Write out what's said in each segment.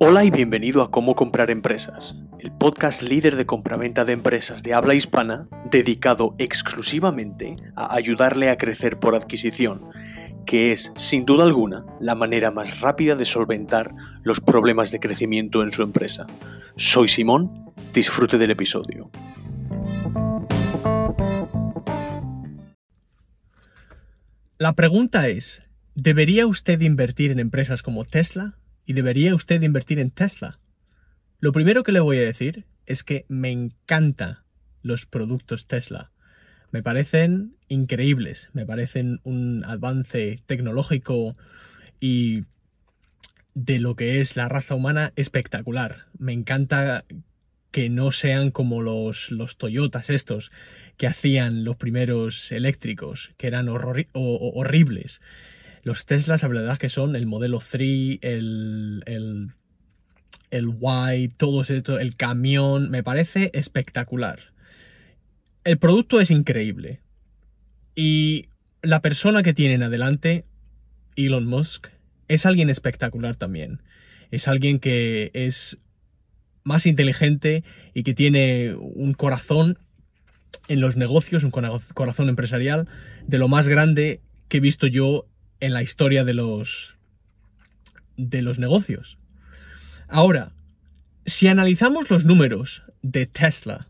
Hola y bienvenido a Cómo comprar empresas, el podcast líder de compraventa de empresas de habla hispana dedicado exclusivamente a ayudarle a crecer por adquisición, que es, sin duda alguna, la manera más rápida de solventar los problemas de crecimiento en su empresa. Soy Simón, disfrute del episodio. La pregunta es, ¿debería usted invertir en empresas como Tesla? ¿Y debería usted invertir en Tesla? Lo primero que le voy a decir es que me encantan los productos Tesla. Me parecen increíbles, me parecen un avance tecnológico y de lo que es la raza humana espectacular. Me encanta que no sean como los, los Toyotas estos que hacían los primeros eléctricos, que eran horribles. Los Teslas, la verdad que son el modelo 3, el, el, el Y, todo esto, el camión, me parece espectacular. El producto es increíble. Y la persona que tienen adelante, Elon Musk, es alguien espectacular también. Es alguien que es más inteligente y que tiene un corazón en los negocios, un corazón empresarial de lo más grande que he visto yo en la historia de los de los negocios. Ahora, si analizamos los números de Tesla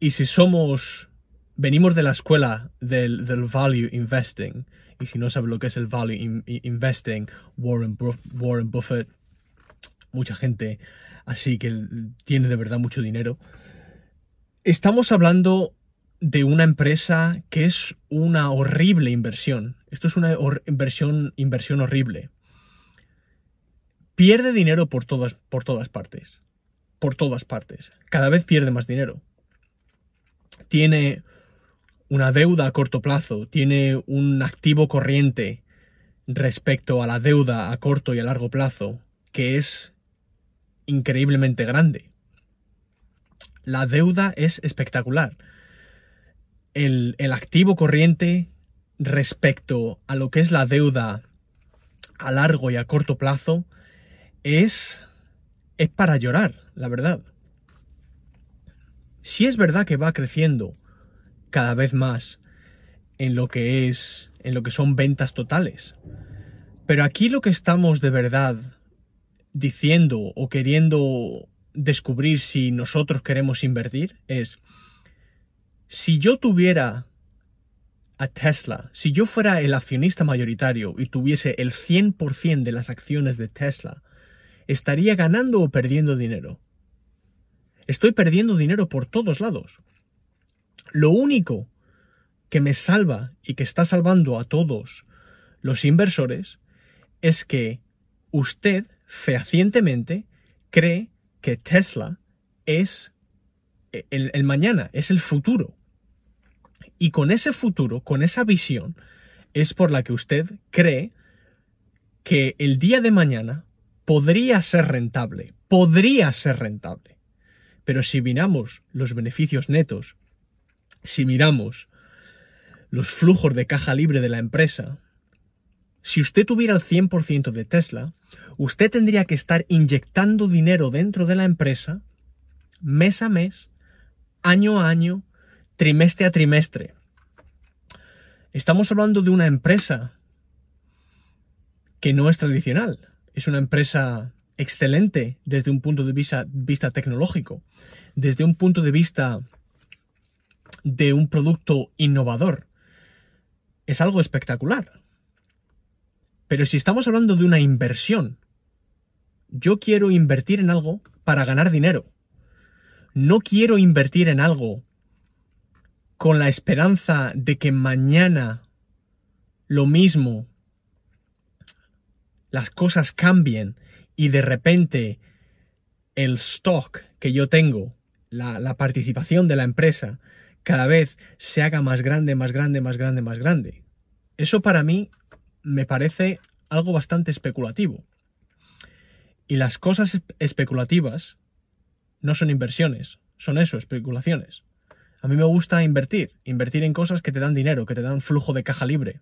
y si somos venimos de la escuela del, value investing y si no sabe lo que es el value investing, Warren Buffett, mucha gente así que tiene de verdad mucho dinero. Estamos hablando de una empresa que es una horrible inversión. Esto es una inversión, inversión horrible. Pierde dinero por todas, por todas partes. Por todas partes. Cada vez pierde más dinero. Tiene una deuda a corto plazo, tiene un activo corriente respecto a la deuda a corto y a largo plazo que es increíblemente grande. La deuda es espectacular el, activo corriente respecto a lo que es la deuda a largo y a corto plazo es, es para llorar, la verdad. Si es verdad que va creciendo cada vez más en lo que es en lo que son ventas totales. Pero aquí lo que estamos de verdad diciendo o queriendo descubrir si nosotros queremos invertir es si yo tuviera a Tesla, si yo fuera el accionista mayoritario y tuviese el 100% de las acciones de Tesla, ¿estaría ganando o perdiendo dinero? Estoy perdiendo dinero por todos lados. Lo único que me salva y que está salvando a todos los inversores es que usted fehacientemente cree que Tesla es el, el mañana, es el futuro. Y con ese futuro, con esa visión, es por la que usted cree que el día de mañana podría ser rentable, podría ser rentable. Pero si miramos los beneficios netos, si miramos los flujos de caja libre de la empresa, si usted tuviera el 100% de Tesla, usted tendría que estar inyectando dinero dentro de la empresa mes a mes, año a año, trimestre a trimestre. Estamos hablando de una empresa que no es tradicional. Es una empresa excelente desde un punto de vista, tecnológico, desde un punto de vista de un producto innovador. Es algo espectacular. Pero si estamos hablando de una inversión, yo quiero invertir en algo para ganar dinero. No quiero invertir en algo con la esperanza de que mañana lo mismo las cosas cambien y de repente el stock que yo tengo, la, participación de la empresa, cada vez se haga más grande, más grande, más grande, más grande. Eso para mí me parece algo bastante especulativo. Y las cosas especulativas no son inversiones, son eso, especulaciones. A mí me gusta invertir, invertir en cosas que te dan dinero, que te dan flujo de caja libre.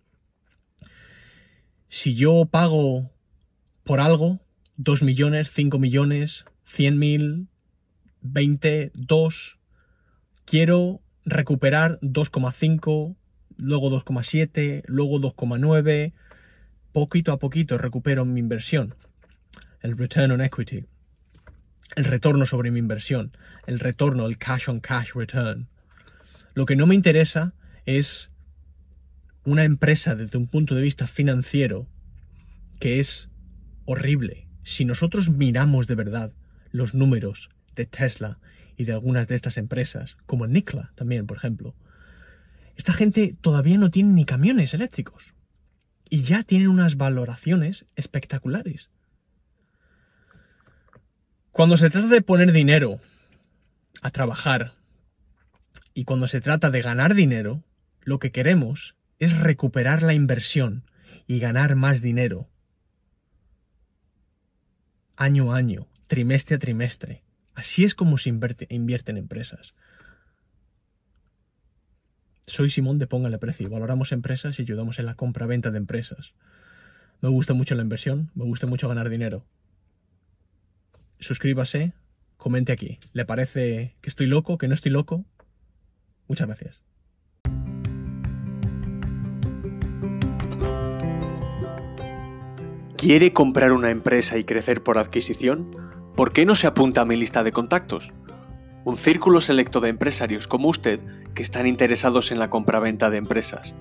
Si yo pago por algo 2 millones, 5 millones, 100 mil, 20, 2. Quiero recuperar 2,5, luego 2,7, luego 2,9. Poquito a poquito recupero mi inversión. El return on equity. El retorno sobre mi inversión. El retorno, el cash on cash return. Lo que no me interesa es una empresa desde un punto de vista financiero que es horrible. Si nosotros miramos de verdad los números de Tesla y de algunas de estas empresas, como Nikola también, por ejemplo, esta gente todavía no tiene ni camiones eléctricos y ya tienen unas valoraciones espectaculares. Cuando se trata de poner dinero a trabajar y cuando se trata de ganar dinero, lo que queremos es recuperar la inversión y ganar más dinero año a año, trimestre a trimestre. Así es como se invierte, en empresas. Soy Simón de Póngale Precio. Valoramos empresas y ayudamos en la compra-venta de empresas. Me gusta mucho la inversión, me gusta mucho ganar dinero. Suscríbase, comente aquí. ¿Le parece que estoy loco, que no estoy loco? Muchas gracias. ¿Quiere comprar una empresa y crecer por adquisición? ¿Por qué no se apunta a mi lista de contactos? Un círculo selecto de empresarios como usted que están interesados en la compraventa de empresas.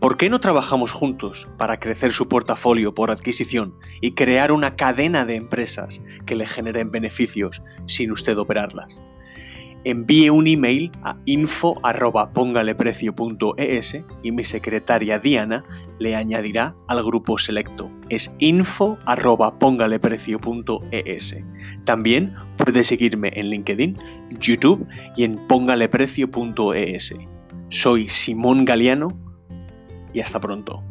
¿Por qué no trabajamos juntos para crecer su portafolio por adquisición y crear una cadena de empresas que le generen beneficios sin usted operarlas? Envíe un email a info.pongaleprecio.es y mi secretaria Diana le añadirá al grupo selecto. Es info.pongaleprecio.es. También puede seguirme en LinkedIn, YouTube y en pongaleprecio.es. Soy Simón Galeano y hasta pronto.